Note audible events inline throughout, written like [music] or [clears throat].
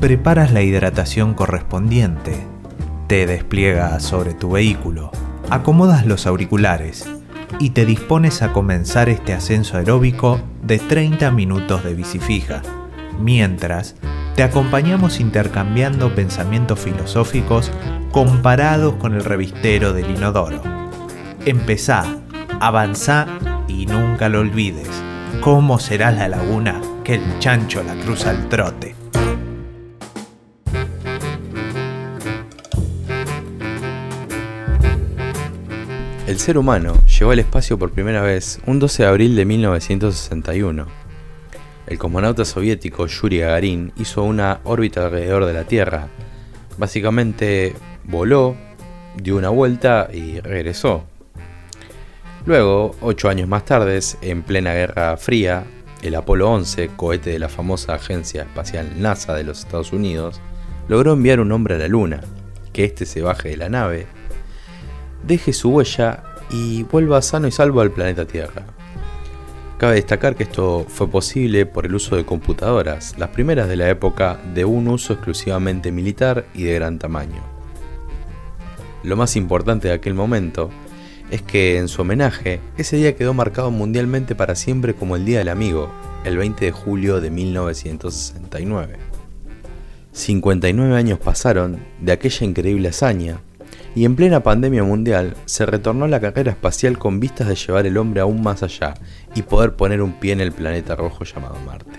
preparas la hidratación correspondiente, te despliegas sobre tu vehículo, acomodas los auriculares y te dispones a comenzar este ascenso aeróbico de 30 minutos de bici fija, mientras te acompañamos intercambiando pensamientos filosóficos comparados con el revistero del inodoro. Empezá, avanzá y nunca lo olvides. ¿Cómo será la laguna que el chancho la cruza al trote? El ser humano llegó al espacio por primera vez un 12 de abril de 1961. El cosmonauta soviético Yuri Gagarin hizo una órbita alrededor de la Tierra. Básicamente voló, dio una vuelta y regresó. Luego, ocho años más tarde, en plena Guerra Fría, el Apolo 11, cohete de la famosa Agencia Espacial NASA de los Estados Unidos, logró enviar un hombre a la Luna, que éste se baje de la nave, deje su huella y vuelva sano y salvo al planeta Tierra. Cabe destacar que esto fue posible por el uso de computadoras, las primeras de la época de un uso exclusivamente militar y de gran tamaño. Lo más importante de aquel momento es que en su homenaje, ese día quedó marcado mundialmente para siempre como el Día del Amigo, el 20 de julio de 1969. 59 años pasaron de aquella increíble hazaña, y en plena pandemia mundial se retornó a la carrera espacial con vistas de llevar el hombre aún más allá y poder poner un pie en el planeta rojo llamado Marte.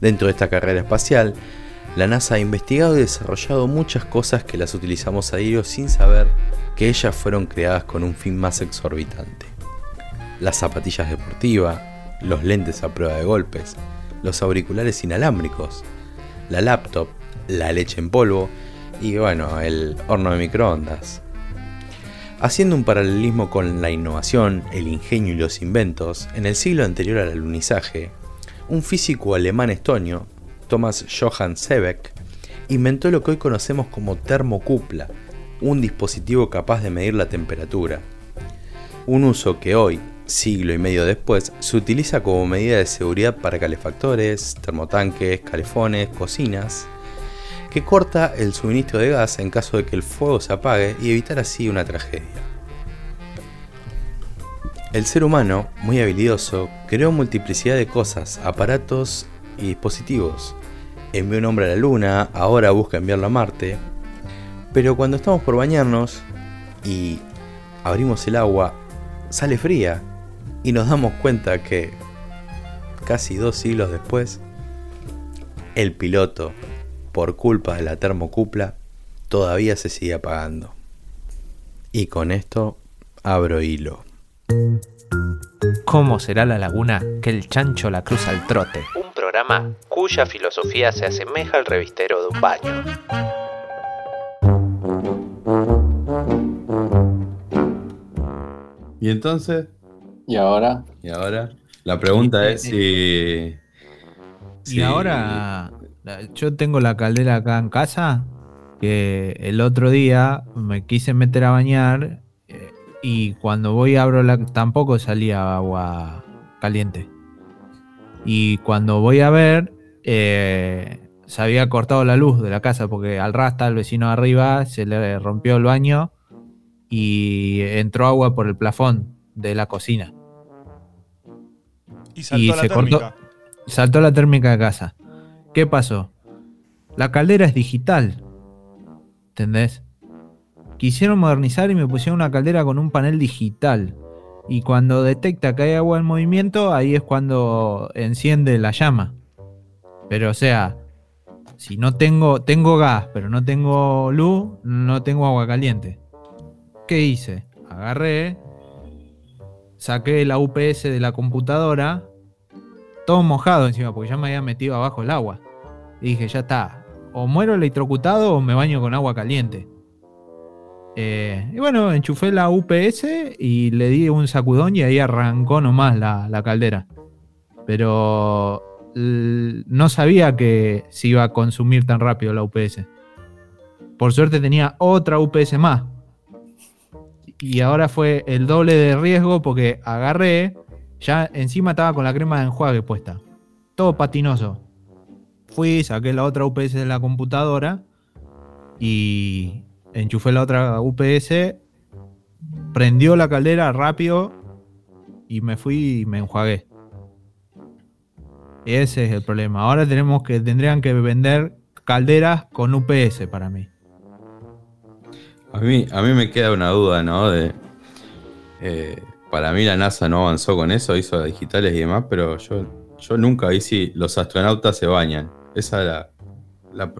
Dentro de esta carrera espacial, la NASA ha investigado y desarrollado muchas cosas que las utilizamos a diario sin saber que ellas fueron creadas con un fin más exorbitante. Las zapatillas deportivas, los lentes a prueba de golpes, los auriculares inalámbricos, la laptop, la leche en polvo y bueno, el horno de microondas. Haciendo un paralelismo con la innovación, el ingenio y los inventos, en el siglo anterior al alunizaje, un físico alemán estonio, Thomas Johann Sebeck, inventó lo que hoy conocemos como termocupla, un dispositivo capaz de medir la temperatura. Un uso que hoy, siglo y medio después, se utiliza como medida de seguridad para calefactores, termotanques, calefones, cocinas, que corta el suministro de gas en caso de que el fuego se apague y evitar así una tragedia. El ser humano, muy habilidoso, creó multiplicidad de cosas, aparatos y dispositivos. Envió un hombre a la Luna, ahora busca enviarlo a Marte, pero cuando estamos por bañarnos y abrimos el agua, sale fría y nos damos cuenta que casi dos siglos después, el piloto, por culpa de la termocupla, todavía se sigue apagando. Y con esto abro hilo. ¿Cómo será la laguna que el chancho la cruza al trote? Un programa cuya filosofía se asemeja al revistero de un baño. ¿Y entonces? ¿Y ahora? ¿Y ahora? La pregunta es si... Y ahora, yo tengo la caldera acá en casa, que el otro día me quise meter a bañar eh, y cuando voy abro la... tampoco salía agua caliente. Y cuando voy a ver, eh, se había cortado la luz de la casa porque al rasta, el vecino de arriba, se le rompió el baño y entró agua por el plafón de la cocina. Y saltó la térmica. saltó la térmica de casa. ¿Qué pasó? La caldera es digital. ¿Entendés? Quisieron modernizar y me pusieron una caldera con un panel digital. Y cuando detecta que hay agua en movimiento, ahí es cuando enciende la llama. Pero o sea, si no tengo, tengo gas, pero no tengo luz, no tengo agua caliente. ¿Qué hice? Agarré, saqué la UPS de la computadora, todo mojado encima, porque ya me había metido abajo el agua. Y dije, ya está, o muero electrocutado o me baño con agua caliente. Eh, y bueno, enchufé la UPS y le di un sacudón y ahí arrancó nomás la, la caldera. Pero no sabía que se iba a consumir tan rápido la UPS. Por suerte tenía otra UPS más y ahora fue el doble de riesgo porque agarré, ya encima estaba con la crema de enjuague puesta. Todo patinoso. Fui, saqué la otra UPS de la computadora y enchufé la otra UPS, prendió la caldera rápido y me fui y me enjuagué. Ese es el problema. Ahora tenemos que tendrían que vender calderas con UPS para mí. A mí, a mí me queda una duda, ¿no? De, eh, para mí la NASA no avanzó con eso, hizo digitales y demás, pero yo, yo nunca vi si los astronautas se bañan. Esa es la, la,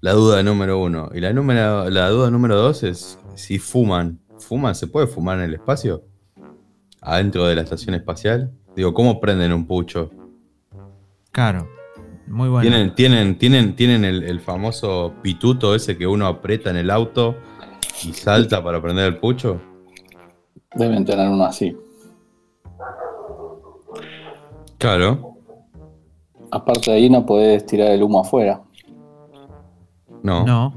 la duda número uno. Y la, número, la duda número dos es si fuman. ¿Fuman? ¿Se puede fumar en el espacio? ¿Adentro de la estación espacial? Digo, ¿cómo prenden un pucho? Claro, muy bueno. ¿Tienen, tienen, tienen, tienen el, el famoso pituto ese que uno aprieta en el auto y salta para prender el pucho? Deben tener uno así. Claro. Aparte de ahí no podés tirar el humo afuera. No. No,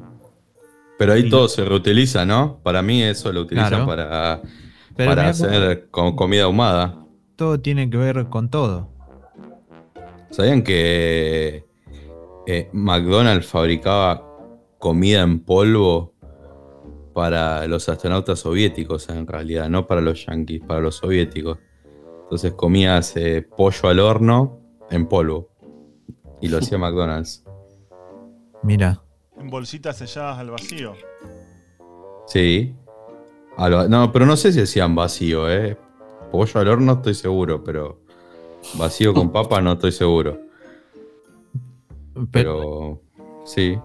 Pero ahí Sí. todo se reutiliza, ¿no? Para mí eso lo utilizan Claro. para, pero para hacer co- comida ahumada. todo tiene que ver con todo. ¿Sabían que eh, McDonald's fabricaba comida en polvo para los astronautas soviéticos en realidad, no para los yankees, para los soviéticos? Entonces comías eh, pollo al horno en polvo. Y lo hacía McDonald's. [laughs] Mira, En bolsitas selladas al vacío. Sí. Lo- no, pero no sé si hacían vacío, ¿eh? Pollo al horno estoy seguro, pero vacío con [laughs] papa no estoy seguro. pero, sí.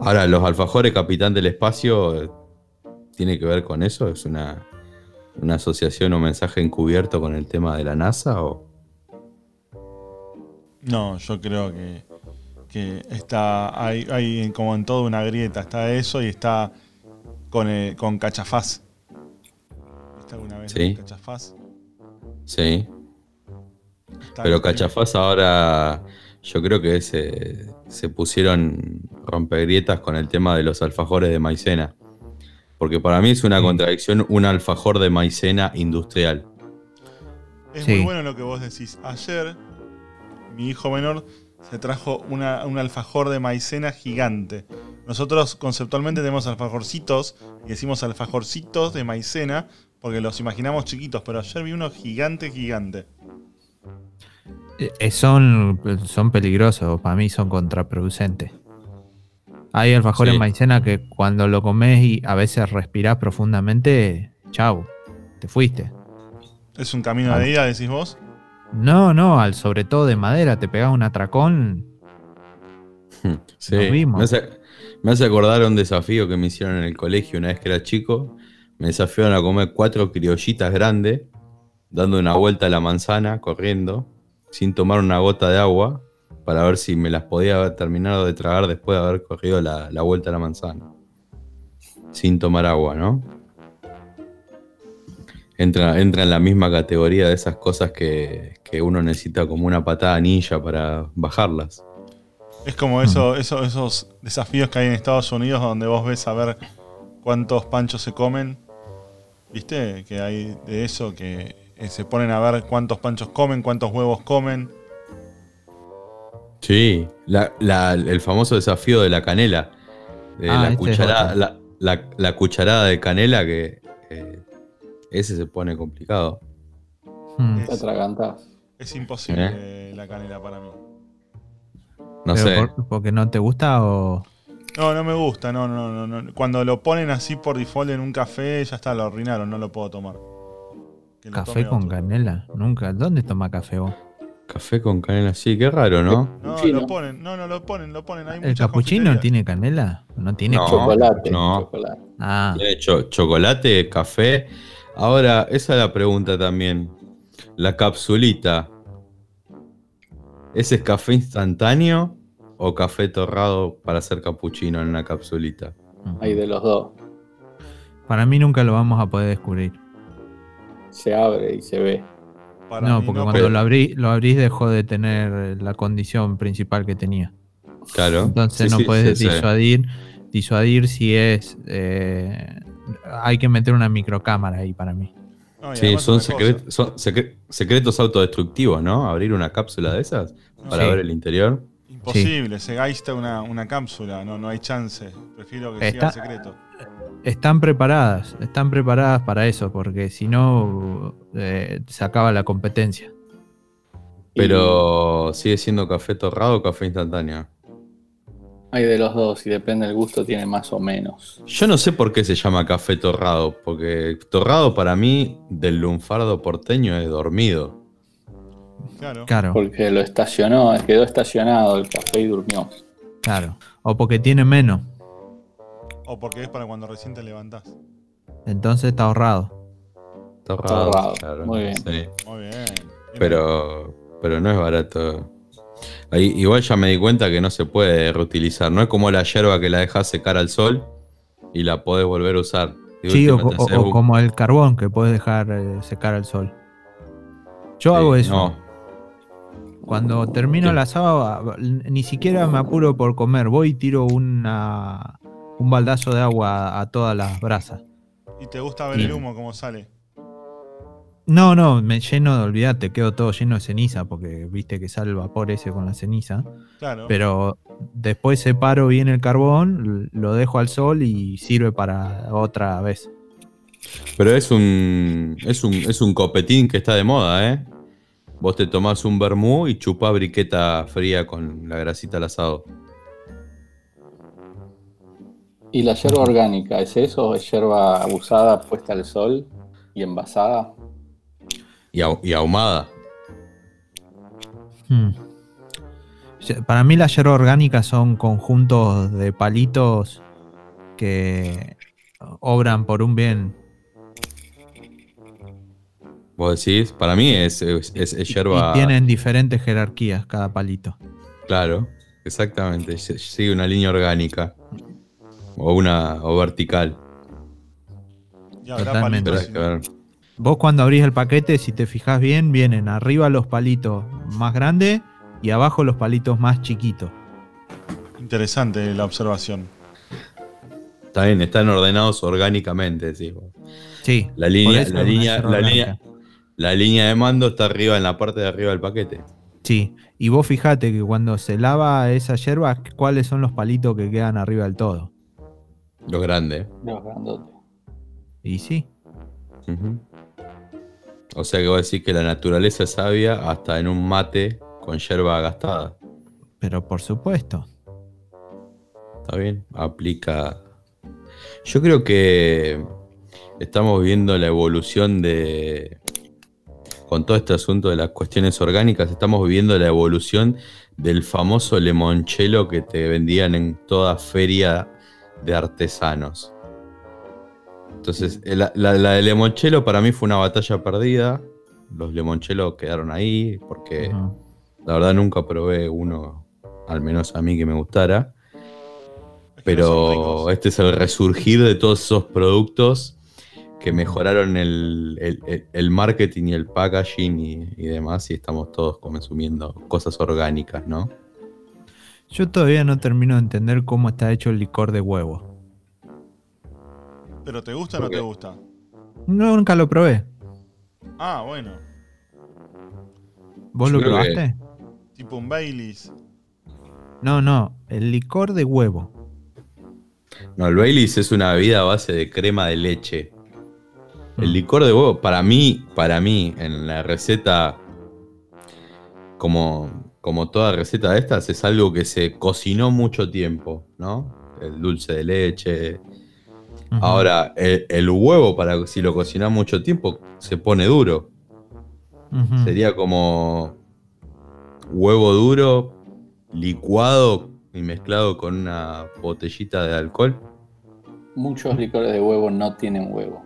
Ahora, los alfajores Capitán del Espacio tiene que ver con eso, es una, una asociación o mensaje encubierto con el tema de la NASA o No, yo creo que, que está. Hay, hay como en todo una grieta. Está eso y está con, eh, con Cachafaz. ¿Viste alguna vez Sí. Cachafaz? sí. Está- Pero Cachafaz ahora yo creo que se, se pusieron rompegrietas con el tema de los alfajores de maicena. Porque para mí es una contradicción un alfajor de maicena industrial. Es Sí. muy bueno lo que vos decís. Ayer, mi hijo menor se trajo una- un alfajor de maicena gigante. Nosotros conceptualmente tenemos alfajorcitos y decimos alfajorcitos de maicena porque los imaginamos chiquitos, pero ayer vi uno gigante, gigante. eh, son, son peligrosos, para mí son contraproducentes. Hay alfajores Sí. maicena que cuando lo comes y a veces respirás profundamente, chau, te fuiste. Es un camino Ah. de ida, decís vos. No, no, al sobre todo de madera, te pegas un atracón. Sí, Nos vimos. Me, hace, me hace acordar un desafío que me hicieron en el colegio una vez que era chico. Me desafiaron a comer cuatro criollitas grandes, dando una vuelta a la manzana, corriendo, sin tomar una gota de agua, para ver si me las podía haber terminado de tragar después de haber corrido la, la vuelta a la manzana. Sin tomar agua, ¿no? Entra, entra en la misma categoría de esas cosas que, que uno necesita como una patada ninja para bajarlas. Es como eso, eso- esos desafíos que hay en Estados Unidos donde vos ves a ver cuántos panchos se comen. ¿Viste? Que hay de eso que eh, se ponen a ver cuántos panchos comen, cuántos huevos comen. Sí, la- la- el famoso desafío de la canela. De Ah, la, este es cucharada, otro. la, la- la cucharada de canela que eh, ese se pone complicado. Hmm. Te atragantás. Es imposible la canela para mí. No Pero sé. por- ¿Porque no te gusta o.? No, no me gusta, no, no, no, no. Cuando lo ponen así por default en un café, ya está, lo arruinaron, no lo puedo tomar. Que lo Café tome con otro. canela. Nunca. ¿Dónde toma café vos? Café con canela, sí, qué raro, ¿no? No, lo ponen, no, no lo ponen, lo ponen. Hay ¿El capuchino tiene canela? No tiene. No. chocolate. no. chocolate. Ah, Tiene cho- chocolate, café. Ahora, esa es la pregunta también. La capsulita. ¿Ese es café instantáneo o café torrado para hacer capuchino en una capsulita? Hay de los dos. para mí nunca lo vamos a poder descubrir. Se abre y se ve. Para no, porque no, cuando pero- lo, abrí, lo abrís dejó de tener la condición principal que tenía. Claro. Entonces Sí, no sí, puedes sí, sí. disuadir, disuadir si es... eh, hay que meter una microcámara ahí para mí. No, y Sí, son, secret- son secre- secretos autodestructivos, ¿no? Abrir una cápsula de esas para Sí. ver el interior. Imposible, se gaista una, una cápsula, no, no hay chance. Prefiero que Está- siga el secreto. Están preparadas, están preparadas para eso, porque si no eh, se acaba la competencia. Pero sigue siendo café torrado o café instantáneo. Hay de los dos y depende del gusto, tiene más o menos. Yo no sé por qué se llama café torrado, porque torrado para mí del lunfardo porteño es dormido. Claro. Claro, Porque lo estacionó, quedó estacionado el café y durmió. claro. O porque tiene menos, O porque es para cuando recién te levantás. entonces está ahorrado. Torrado, Torrado, claro, muy bien. sí. Muy bien. Bien. Pero, pero no es barato. Ahí, igual ya me di cuenta que no se puede reutilizar. No es como la yerba que la dejas secar al sol y la podés volver a usar. Sí, o, última te o- como el carbón que puedes dejar eh, secar al sol. Yo Sí, hago eso. No, Cuando termino el asado, a- ni siquiera me apuro por comer. Voy y tiro una, un baldazo de agua a todas las brasas. Y te gusta ver el humo cómo sale. No, no, me lleno de olvidate, quedo todo lleno de ceniza porque viste que sale el vapor ese con la ceniza. Claro. Pero después separo bien el carbón, lo dejo al sol y sirve para otra vez. pero es un, es un es un copetín que está de moda, ¿eh? Vos te tomás un vermú y chupás briqueta fría con la grasita al asado. ¿Y la yerba orgánica es eso? ¿O es yerba usada, puesta al sol y envasada? Y, ahu- y ahumada. Hmm. Para mí las hierbas orgánicas son conjuntos de palitos que obran por un bien. Vos decís, para mí es, es, es- es yerba. Y tienen diferentes jerarquías cada palito. Claro, exactamente. Sigue una línea orgánica. O una o vertical. y habrá totalmente. Palitos. Vos cuando abrís el paquete, si te fijas bien, vienen arriba los palitos más grandes y abajo los palitos más chiquitos. Interesante la observación. Está bien, están ordenados orgánicamente, decís vos. Sí. La línea, la línea, la línea, la línea de mando está arriba en la parte de arriba del paquete. Sí. Y vos fijate que cuando se lava esa yerba, ¿cuáles son los palitos que quedan arriba del todo? Lo grande. Los grandotes. Y sí. O sea que vos decís que la naturaleza es sabia hasta en un mate con yerba gastada. Pero por supuesto. ¿Está bien? Aplica. Yo creo que estamos viendo la evolución de. Con todo este asunto de las cuestiones orgánicas, estamos viviendo la evolución del famoso limonchelo que te vendían en toda feria de artesanos. Entonces, la, la, la de limonchelo para mí fue una batalla perdida. Los limonchelos quedaron ahí porque la verdad nunca probé uno, al menos a mí que me gustara. Es que Pero este es el resurgir de todos esos productos que mejoraron el, el- el- el marketing y el packaging y, y demás, y estamos todos consumiendo cosas orgánicas, ¿no? Yo todavía no termino de entender cómo está hecho el licor de huevo. ¿Pero te gusta o no te gusta? No, nunca lo probé. Ah, bueno. ¿Vos Yo lo que- probaste? Tipo un Baileys. No, no, el licor de huevo. No, el Baileys es una bebida a base de crema de leche. El Mm. licor de huevo, para mí, para mí, en la receta, como, como toda receta de estas, es algo que se cocinó mucho tiempo, ¿no? El dulce de leche. Ahora, el, el huevo, para si lo cocinás mucho tiempo, se pone duro. Sería como huevo duro, licuado y mezclado con una botellita de alcohol. Muchos licores de huevo no tienen huevo.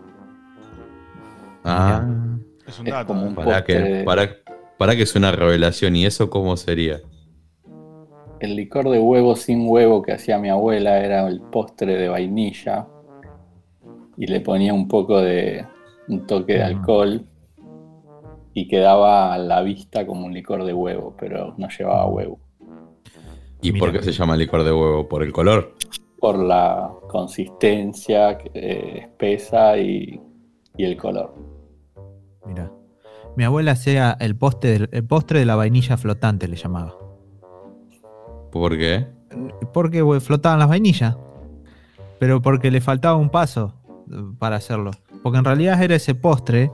Ah, Es un Es dato. como ¿eh? un para que, para, para que es una revelación. ¿Y eso cómo sería? El licor de huevo sin huevo que hacía mi abuela era el postre de vainilla. Y le ponía un poco de un toque de Mm. alcohol. Y quedaba a la vista como un licor de huevo, pero no llevaba huevo. ¿Y Mira. por qué se llama licor de huevo? ¿Por el color? Por la consistencia eh, espesa y, y el color. Mira. Mi abuela hacía el, del- el postre de la vainilla flotante, le llamaba. ¿Por qué? Porque flotaban las vainillas. Pero porque le faltaba un paso para hacerlo. Porque en realidad era ese postre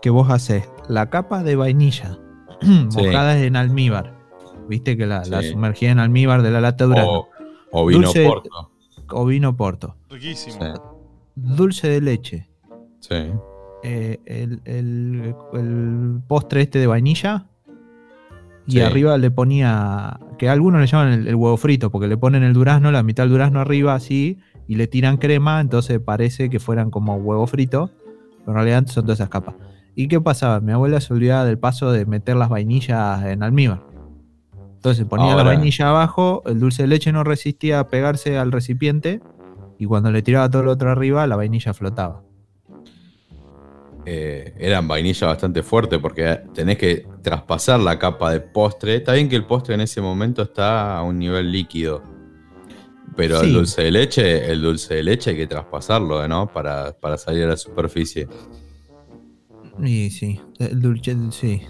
que vos haces. La capa de vainilla [clears throat] mojada en almíbar. Viste que la, sumergía en almíbar de la lata de durazno. O, o vino Dulce- porto. O vino porto. Riquísimo. Sí. Dulce de leche. sí. eh, el, el- el postre este de vainilla. Y Sí. arriba le ponía. Que algunos le llaman el, el huevo frito, porque le ponen el durazno, la mitad del durazno arriba así, y le tiran crema, entonces parece que fueran como huevo frito. Pero en realidad son todas esas capas. ¿Y qué pasaba? Mi abuela se olvidaba del paso de meter las vainillas en almíbar. Entonces ponía la vainilla abajo, el dulce de leche no resistía a pegarse al recipiente, y cuando le tiraba todo lo otro arriba, la vainilla flotaba. eh, eran vainilla bastante fuerte porque tenés que traspasar la capa de postre. Está bien que el postre en ese momento está a un nivel líquido. Pero Sí. el dulce de leche, el dulce de leche hay que traspasarlo, ¿no? Para, para salir a la superficie. Y sí, el dulce, sí.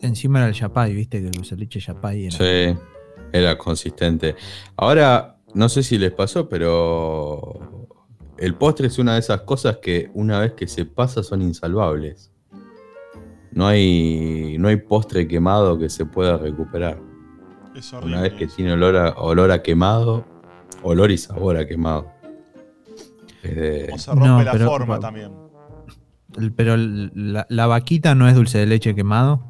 Encima era el yapay, viste que el dulce de leche yapay era. Sí, era consistente. Ahora, no sé si les pasó, pero el postre es una de esas cosas que una vez que se pasa son insalvables. No hay, no hay postre quemado que se pueda recuperar. Es horrible. Una vez que tiene olor a, olor a quemado, olor y sabor a quemado. Es de- O se rompe No, la pero- forma también. Pero la, la vaquita no es dulce de leche quemado.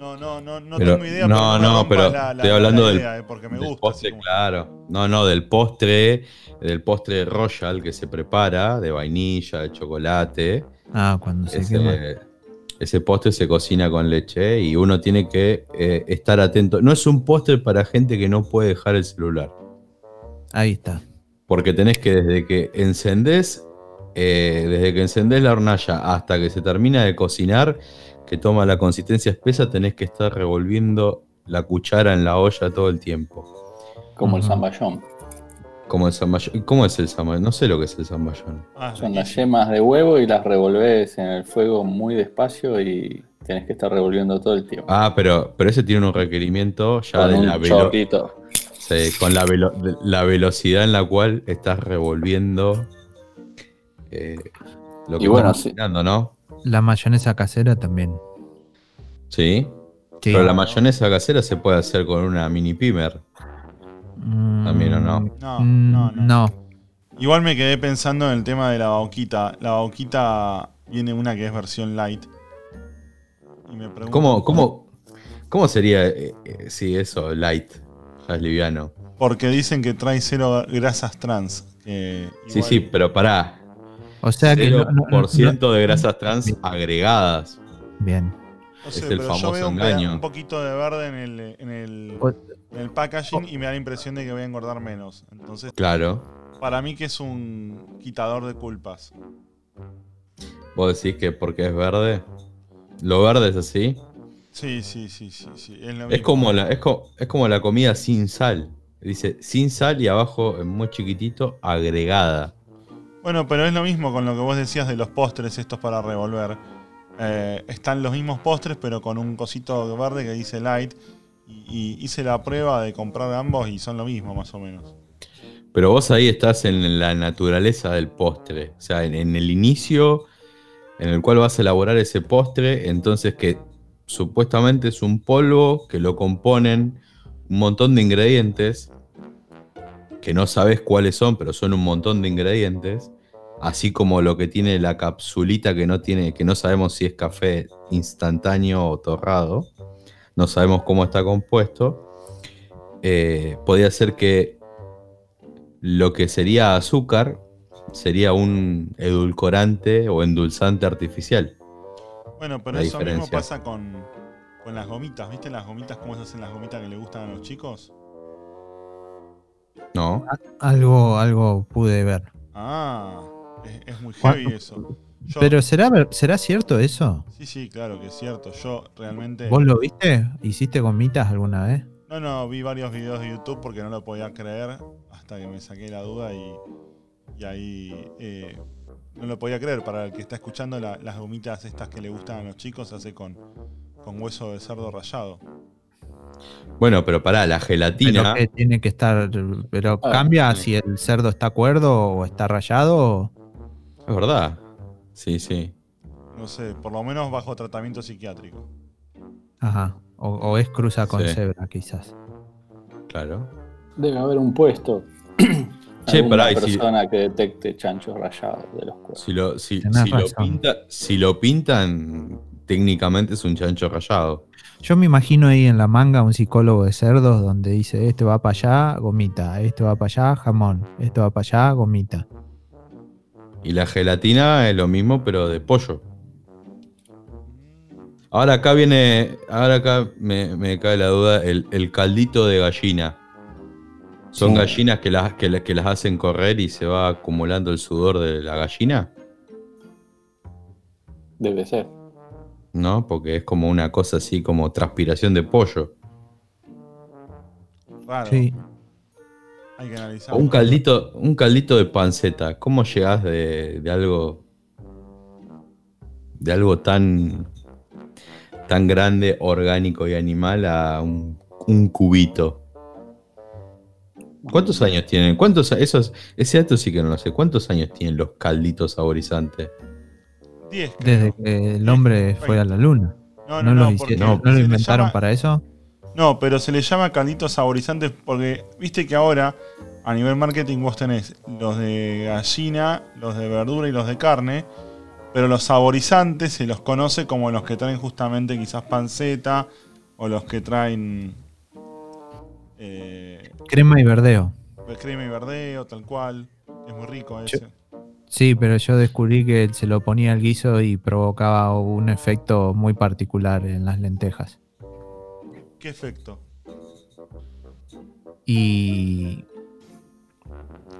No, no, no, no Pero- tengo idea. no, no, pero la- la- estoy hablando la del- idea, eh, porque me del gusta. postre, como- claro. No, no, del postre, del postre royal que se prepara, de vainilla, de chocolate. Ah, cuando se quema. Ese postre se cocina con leche y uno tiene que eh, estar atento. No es un postre para gente que no puede dejar el celular. Ahí está. Porque tenés que desde que encendés, eh, desde que encendés la hornalla hasta que se termina de cocinar, que toma la consistencia espesa, tenés que estar revolviendo la cuchara en la olla todo el tiempo. Como el zamballón. Como el zamballón. ¿Cómo es el zamballón? No sé lo que es el zamballón. Ah, Son las yemas de huevo y las revolves en el fuego muy despacio y tenés que estar revolviendo todo el tiempo. Ah, pero, pero ese tiene un requerimiento ya Con de un la, velo- chorrito. sí, con la, velo- de- la velocidad en la cual estás revolviendo eh, lo que Y bueno, estás sí. cocinando, ¿no? La mayonesa casera también. Sí. Sí. Pero la mayonesa casera se puede hacer con una mini pimer. Mm, también, ¿o no? No, mm, no, no. no. Igual me quedé pensando en el tema de la bauquita. La bauquita viene una que es versión light. Y me pregunto. ¿Cómo, cómo, cómo sería eh, eh, si eso, light? Ya es liviano. Porque dicen que trae cero grasas trans. que Sí, sí, pero pará. O sea que. no- no- no- 0% de grasas trans agregadas. Bien. No sé, es el pero yo famoso veo un, engaño. un poquito de verde en el, en el, O- en el packaging y me da la impresión de que voy a engordar menos. Entonces, Claro. para mí que es un quitador de culpas. ¿Vos decís que porque es verde? ¿Lo verde es así? Sí, sí, sí, sí, sí. Es, lo Es mismo. como, la, es, co- es como la comida sin sal. Dice sin sal y abajo en muy chiquitito agregada. Bueno, pero es lo mismo con lo que vos decías de los postres estos para revolver. Eh, están los mismos postres, pero con un cosito verde que dice light. Y, hice la prueba de comprar ambos y son lo mismo, más o menos. Pero vos ahí estás en la naturaleza del postre. O sea, en, en el inicio en el cual vas a elaborar ese postre. Entonces que supuestamente es un polvo que lo componen un montón de ingredientes. Que no sabes cuáles son, pero son un montón de ingredientes. Así como lo que tiene la capsulita que no tiene, que no sabemos si es café instantáneo o torrado. No sabemos cómo está compuesto. Eh, podría ser que lo que sería azúcar sería un edulcorante o endulzante artificial. Bueno, pero La eso mismo pasa con, con las gomitas. ¿Viste las gomitas? ¿Cómo se hacen las gomitas que le gustan a los chicos? ¿No? Algo, algo pude ver. Ah, es, es muy heavy eso. Yo- Pero ¿será, ver- ¿será cierto eso? Sí, sí, claro que es cierto. Yo realmente... ¿Vos lo viste? ¿Hiciste gomitas alguna vez? No, no, vi varios videos de YouTube porque no lo podía creer hasta que me saqué la duda y, y ahí eh, no lo podía creer. Para el que está escuchando, la- las gomitas estas que le gustan a los chicos se hace con, con hueso de cerdo rallado. Bueno, pero pará, la Pero gelatina. que tiene que estar. Pero Ah, cambia sí. si el cerdo está cuerdo o está rayado. Es verdad. Sí, sí. No sé, por lo menos bajo tratamiento psiquiátrico. Ajá. O, o es cruza con Sí. cebra, quizás. Claro. Debe haber un puesto. [clears throat] Che, pará, si- persona que detecte chanchos rayados de los cuernos. Si lo, si, Tenés si lo razón. pinta, si lo pintan, técnicamente es un chancho rayado. Yo me imagino ahí en la manga un psicólogo de cerdos donde dice: Este va para allá, gomita. Este va para allá, jamón. Este va para allá, gomita. Y la gelatina es lo mismo, pero de pollo. Ahora acá viene, ahora acá me, me cae la duda, el, el caldito de gallina. ¿Son Sí. gallinas que las, que, que las hacen correr y se va acumulando el sudor de la gallina? Debe ser. ¿No? Porque es como una cosa así como transpiración de pollo. Raro. Sí. Hay que analizar. O un caldito, un caldito de panceta. ¿Cómo llegás de, de algo. de algo tan. tan grande, orgánico y animal a un, un cubito? ¿Cuántos años tienen? ¿Cuántos esos, ese dato sí que no lo sé. ¿Cuántos años tienen los calditos saborizantes? 10, creo. Desde que el hombre fue a la luna. No, ¿No, no, lo, no, porque hicieron- no, ¿no lo inventaron llama- para eso? No, pero se le llama calditos saborizantes porque viste que ahora a nivel marketing vos tenés los de gallina, los de verdura y los de carne, pero los saborizantes se los conoce como los que traen justamente quizás panceta o los que traen eh, Crema y verdeo. crema y verdeo, tal cual. Es muy rico ese. Sí, pero yo descubrí que se lo ponía al guiso y provocaba un efecto muy particular en las lentejas. ¿Qué efecto? Y.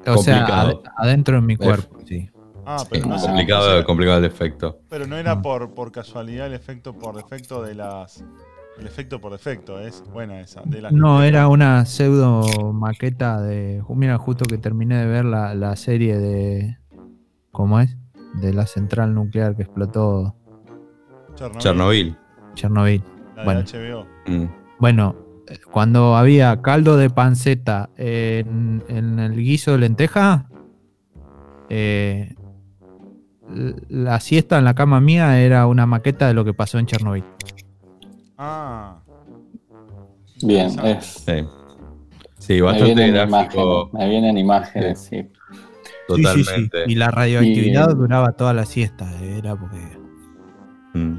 O sea, Complicado. adentro en mi cuerpo, sí. Ah, Sí, pero no, Ah, sé- complicado, no sé- complicado el efecto. pero no era No. por, por casualidad el efecto por defecto de las. El efecto por defecto, es buena esa. De las No, era una pseudo maqueta de. Mira, justo que terminé de ver la, la serie de. ¿Cómo es? De la central nuclear que explotó Chernobyl, Chernobyl. Chernobyl. La de Bueno. HBO. Mm. Bueno, eh, cuando había caldo de panceta en, en el guiso de lenteja, eh, la siesta en la cama mía era una maqueta de lo que pasó en Chernobyl. Ah. Bien, es. Sí. Sí, Me bastante vienen gráfico. imágenes. Me vienen imágenes, sí. Totalmente. Y la radioactividad Y- duraba toda la siesta. Era porque. Mm.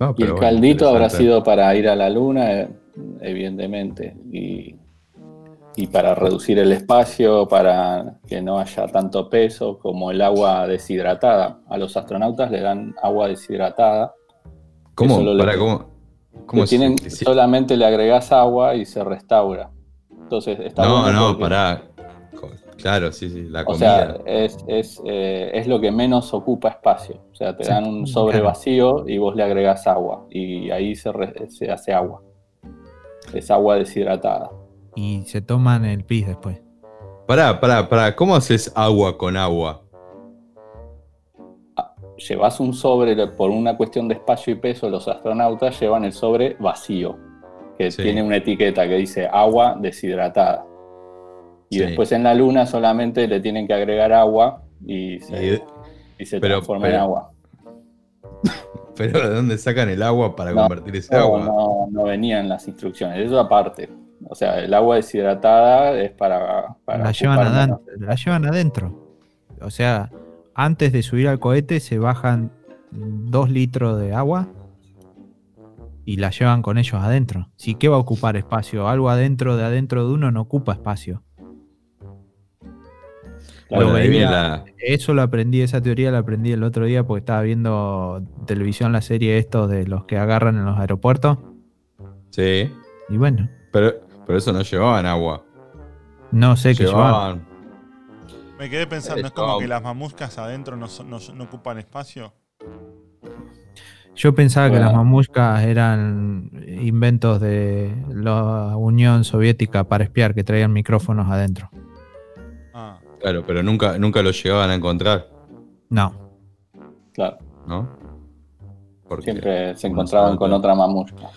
No, Y el bueno, caldito habrá sido para ir a la luna, evidentemente. Y, y para reducir el espacio, para que no haya tanto peso, como el agua deshidratada. A los astronautas le dan agua deshidratada. ¿Cómo? Pará, le- ¿cómo? ¿Cómo que es? tienen, solamente le agregás agua y se restaura. Entonces está No, bueno no, porque- pará. Claro, sí, sí, la O comida. sea, es, es, eh, es lo que menos ocupa espacio. O sea, te Sí, dan un sobre claro. vacío y vos le agregás agua. Y ahí se, re- se hace agua. Es agua deshidratada. Y se toman el pis después. Pará, pará, pará. ¿Cómo haces agua con agua? Llevas un sobre, por una cuestión de espacio y peso, los astronautas llevan el sobre vacío, que Sí. tiene una etiqueta que dice agua deshidratada. Y Sí. después en la luna solamente le tienen que agregar agua y se, Y- y se pero- transforma en agua. [laughs] ¿Pero de dónde sacan el agua para No, convertir ese No, agua? no, no venían las instrucciones, eso aparte. O sea, el agua deshidratada es para... para la, llevan adentro, menos- la llevan adentro. O sea, antes de subir al cohete se bajan dos litros de agua y la llevan con ellos adentro. Si qué va a ocupar espacio, algo adentro de adentro de uno no ocupa espacio. Lo veía- la. Eso lo aprendí, esa teoría la aprendí el otro día porque estaba viendo televisión la serie estos de los que agarran en los aeropuertos. Sí. Y bueno, Pero, pero eso no llevaban agua. no sé qué llevaban. llevaban. Me quedé pensando, ¿es como que las mamuscas adentro no, son- no- no ocupan espacio? Yo pensaba que las mamushkas eran inventos de la Unión Soviética para espiar, que traían micrófonos adentro. Claro, pero nunca, nunca lo llegaban a encontrar, No. Claro. ¿no? Porque Siempre se encontraban con otra mamushka.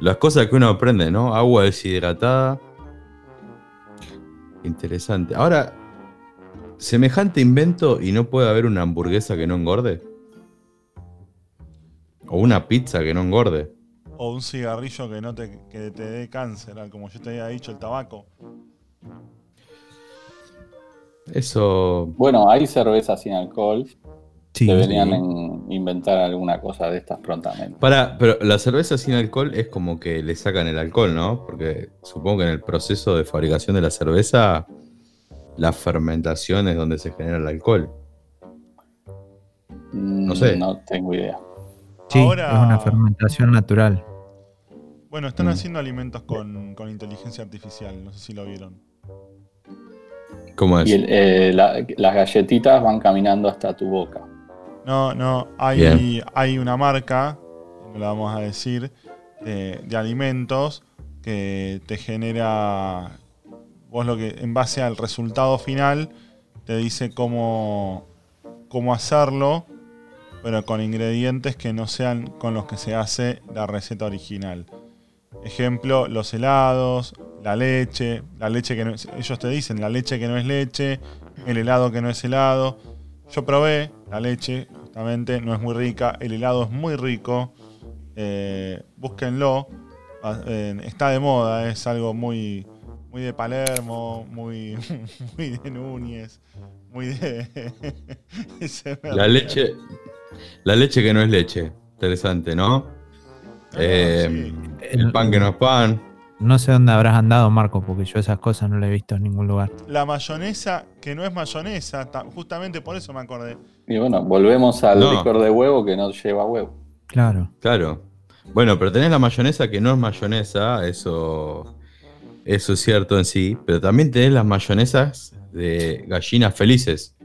Las cosas que uno aprende, ¿no? Agua deshidratada. Interesante. Ahora, semejante invento y no puede haber una hamburguesa que no engorde. O una pizza que no engorde. O un cigarrillo que no te, que te dé cáncer, como yo te había dicho, el tabaco. Eso. Bueno, hay cervezas sin alcohol. Sí. Deberían sí. en- inventar alguna cosa de estas prontamente. Para, pero la cerveza sin alcohol es como que le sacan el alcohol, ¿no? Porque supongo que en el proceso de fabricación de la cerveza, la fermentación es donde se genera el alcohol. No sé. Mm, No tengo idea. Sí, Ahora- es una fermentación natural. Bueno, están Mm. haciendo alimentos con, con inteligencia artificial, no sé si lo vieron. ¿Cómo es? Y el- eh, la- las galletitas van caminando hasta tu boca. No, no, hay, Bien. hay una marca, no la vamos a decir, de, de alimentos que te genera, vos lo que, en base al resultado final, te dice cómo, cómo hacerlo, pero con ingredientes que no sean con los que se hace la receta original. Ejemplo, los helados, la leche, la leche que no es, ellos te dicen la leche que no es leche, el helado que no es helado. Yo probé la leche, justamente, no es muy rica, el helado es muy rico. eh, búsquenlo, ah, eh, está de moda, es algo muy, muy de Palermo, muy, [laughs] muy de Núñez, muy de... [laughs] La leche. La leche que no es leche. Interesante, ¿no? Ah, Eh, sí. El pan que no es pan. No sé dónde habrás andado, Marco, porque yo esas cosas no las he visto en ningún lugar. La mayonesa, que no es mayonesa, ta- justamente por eso me acordé. Y bueno, volvemos al No. licor de huevo que no lleva huevo. Claro. Claro. Bueno, pero tenés la mayonesa que no es mayonesa, eso, eso es cierto en sí, pero también tenés las mayonesas de gallinas felices.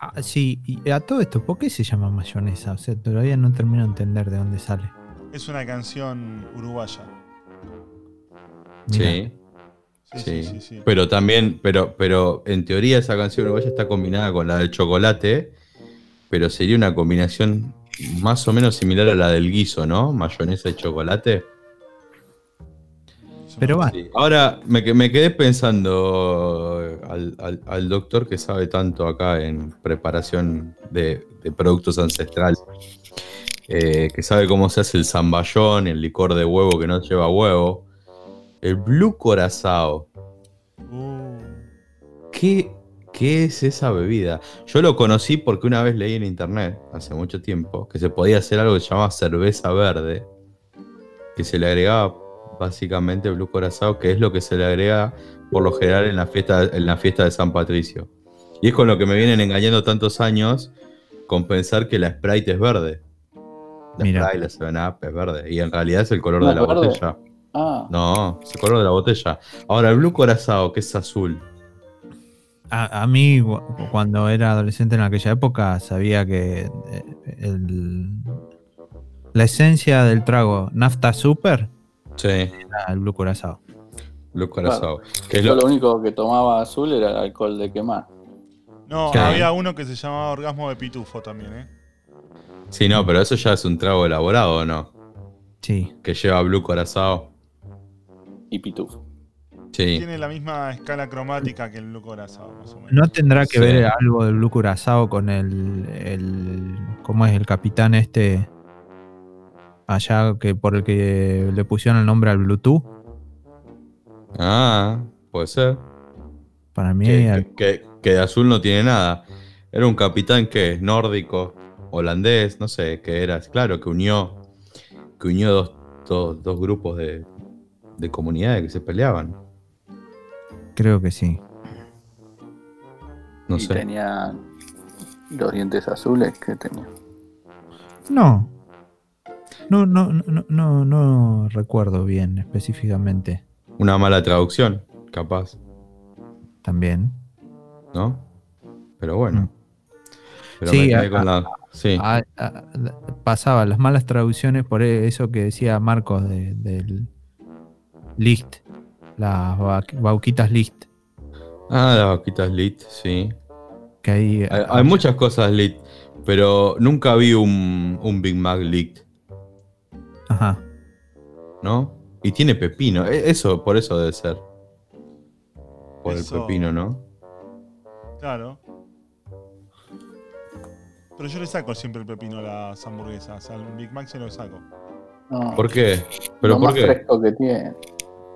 Ah, sí, y a todo esto, ¿por qué se llama mayonesa? O sea, todavía no termino de entender de dónde sale. Es una canción uruguaya. Sí, Sí, sí. sí. Pero también, pero, pero en teoría esa canción uruguaya está combinada con la del chocolate, pero sería una combinación más o menos similar a la del guiso, ¿no? Mayonesa y chocolate. Pero va, Sí. Ahora me, que- me quedé pensando eh, al, al- al doctor que sabe tanto acá en preparación de, de productos ancestrales, eh, que sabe cómo se hace el zamballón, el licor de huevo que no lleva huevo, el blue corazao. Uh, ¿Qué, ¿Qué es esa bebida? Yo lo conocí porque una vez leí en internet, hace mucho tiempo, que se podía hacer algo que se llamaba cerveza verde, que se le agregaba básicamente blue corazao, que es lo que se le agrega por lo general en la fiesta, en la fiesta de San Patricio. Y es con lo que me vienen engañando tantos años con pensar que la Sprite es verde. La Mira. Sprite, la 7-Up es verde. Y en realidad es el color ¿No de la verde? botella. Ah, No, es el color de la botella. Ahora, el blue corazao, que es azul. a, a mí cuando era adolescente en aquella época sabía que eh, el- la esencia del trago nafta super Sí, era el blue curazao. blue corazao. Que lo- lo único que tomaba azul era el alcohol de quemar. no, había uno que se llamaba Orgasmo de Pitufo también, ¿eh? Sí, no, pero eso ya es un trago elaborado, ¿o no? Sí. Que lleva blue corazao. Y pitufo. Sí. Tiene la misma escala cromática que el Blue Corazón, más o menos. ¿No tendrá que Sí. ver algo del blue curazao con el, el cómo es el capitán este allá que por el que le pusieron el nombre al Bluetooth? Ah, puede ser. Para mí Que, al- que- que- que de azul no tiene nada. Era un capitán que es nórdico, holandés, no sé qué era. Claro, que unió, que unió dos, dos- dos grupos de, de comunidades que se peleaban. creo que sí. No y sé. tenía los dientes azules que tenía. No. No, no, no, no, no, recuerdo bien específicamente. Una mala traducción, capaz, También. ¿no? Pero bueno. Pero Sí, me a- con la. Sí. Ah, ah, pasaba las malas traducciones por eso que decía Marcos de- del List. Las ba- bauquitas List. Ah, las vaquitas lit, sí. Que ahí, Hay, hay muchas cosas lit, pero nunca vi un, un Big Mac lit, Ajá. ¿no? Y tiene pepino. e- Eso, por eso debe ser. Por Eso- el pepino, ¿no? Claro. Pero yo le saco siempre el pepino a las hamburguesas. Al Big Mac se lo saco. No, ¿Por qué? ¿Pero lo por más qué? fresco que tiene.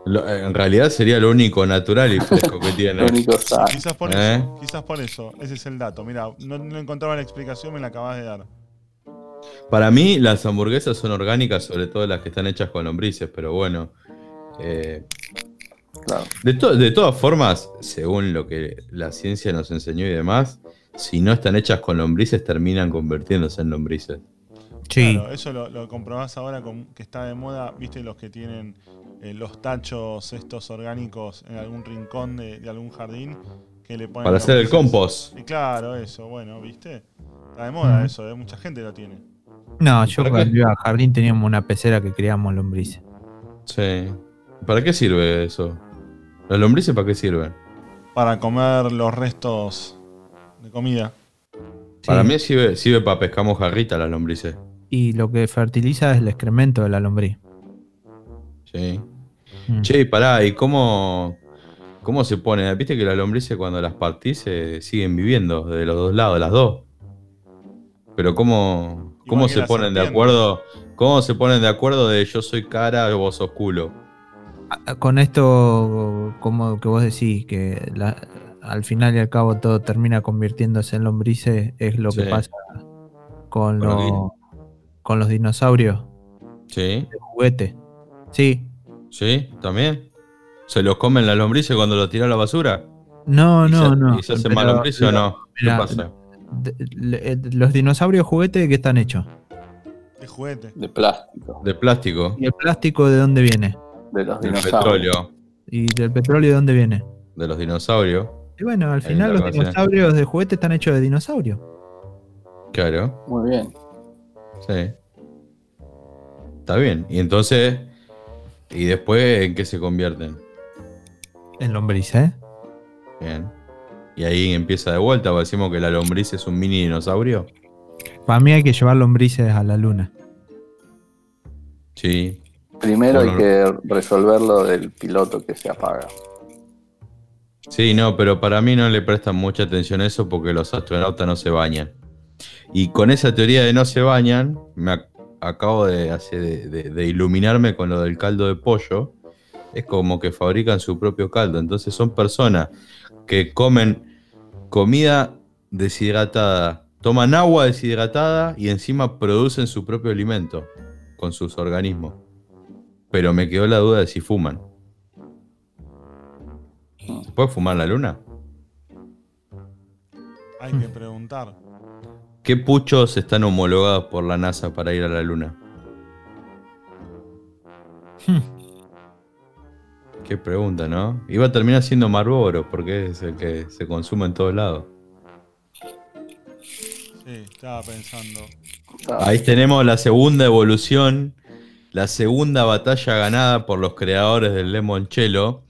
Lo- en realidad sería lo único natural y fresco que [laughs] Lo tiene. único sano. [laughs] Quizás por ¿Eh? eso. Quizás por eso. Ese es el dato. Mira, no, no encontraba la explicación, me la acabas de dar. Para mí, las hamburguesas son orgánicas, sobre todo las que están hechas con lombrices, pero bueno. eh, Claro. de, to- de todas formas, según lo que la ciencia nos enseñó y demás, si no están hechas con lombrices, terminan convirtiéndose en lombrices. Sí. Claro, eso lo, lo comprobás ahora con, que está de moda. ¿Viste los que tienen eh, los tachos estos orgánicos en algún rincón de, de algún jardín? Que le ponen Para hacer el compost. Y claro, eso, bueno, ¿viste? Está de moda eso, ¿eh? mucha gente lo tiene. No, yo ¿Para cuando iba al jardín teníamos una pecera que criábamos lombrices. Sí. ¿Para qué sirve eso? ¿Las lombrices para qué sirven? Para comer los restos de comida. Para mí sirve, sirve para pescar mojarrita las lombrices. Y lo que fertiliza es el excremento de la lombriz. Sí. Mm. Che, y pará, ¿y cómo, cómo se pone? ¿Viste que las lombrices cuando las partís se siguen viviendo de los dos lados, las dos? Pero ¿cómo, cómo se ponen de acuerdo? ¿Cómo se ponen de acuerdo de yo soy cara, vos sos culo? Con esto, como que vos decís, que la- al final y al cabo todo termina convirtiéndose en lombrices, es lo que pasa con, lo- con los dinosaurios ¿Sí? de juguete. Sí. ¿Sí? ¿También? ¿Se los comen las lombrices cuando los tiran a la basura? No, ¿Y no, se, no. ¿Y se hacen más lombrices o no? ¿Qué mirá, pasa? de- le- eh, los dinosaurios juguete de qué están hechos. De juguete. De plástico. De plástico, ¿Y el plástico de dónde viene? De los del dinosaurios. petróleo, ¿Y del petróleo de dónde viene? de los dinosaurios. Y bueno, al final los dinosaurios de juguete están hechos de dinosaurios. Claro. Muy bien. Sí. Está bien. Y entonces, ¿y después en qué se convierten? En lombriz, ¿eh? Bien. Y ahí empieza de vuelta, decimos que la lombriz es un mini dinosaurio. Para mí hay que llevar lombrices a la luna. Sí. Primero hay que resolver lo del piloto que se apaga. Sí, no, pero para mí no le prestan mucha atención a eso porque los astronautas no se bañan. Y con esa teoría de no se bañan, me ac- acabo de, hacer, de- de iluminarme con lo del caldo de pollo. Es como que fabrican su propio caldo. Entonces son personas que comen comida deshidratada, toman agua deshidratada y encima producen su propio alimento con sus organismos. Pero me quedó la duda de si fuman. ¿Se puede fumar en la luna? Hay Hmm. que preguntar. ¿Qué puchos están homologados por la NASA para ir a la luna? Qué pregunta, ¿no? Iba a terminar siendo Marlboro porque es el que se consume en todos lados. Sí, estaba pensando. Ahí tenemos la segunda evolución, la segunda batalla ganada por los creadores del limoncello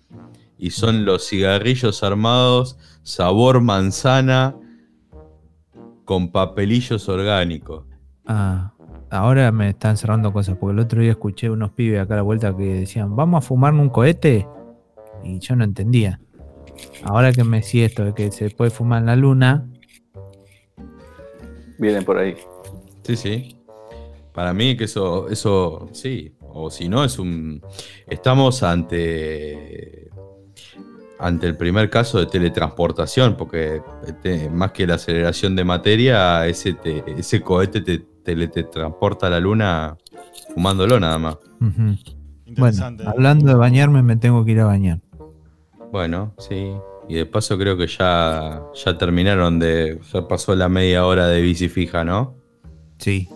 y son los cigarrillos armados sabor manzana con papelillos orgánicos. Ah, ahora me están cerrando cosas, porque el otro día escuché unos pibes acá a la vuelta que decían, vamos a fumar un cohete. Y yo no entendía. Ahora que me decís esto de que se puede fumar en la luna, Vienen por ahí. Sí, sí. Para mí que eso, eso sí. O si no, es un. Estamos ante. Ante el primer caso de teletransportación, porque este, más que la aceleración de materia, ese, te- ese cohete te teletransporta a la luna fumándolo nada más. ujú. bueno, Interesante. hablando de bañarme, me tengo que ir a bañar. Bueno, sí. Y de paso creo que ya, ya terminaron de. Ya pasó la media hora de bici fija, ¿no? Sí.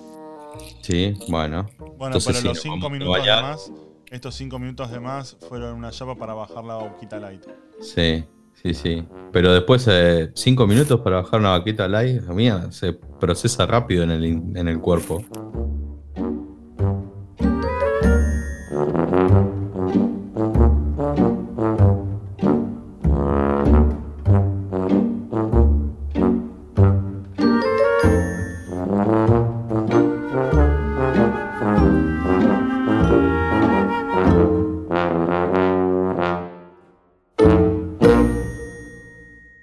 Sí, bueno. bueno, entonces pero sí, los nos 5 vamos a minutos más, estos 5 minutos de más fueron una chapa para bajar la boquita light. Sí, sí, sí. Pero después, eh, cinco minutos para bajar una vaquita light, mía, se procesa rápido en el, en el cuerpo.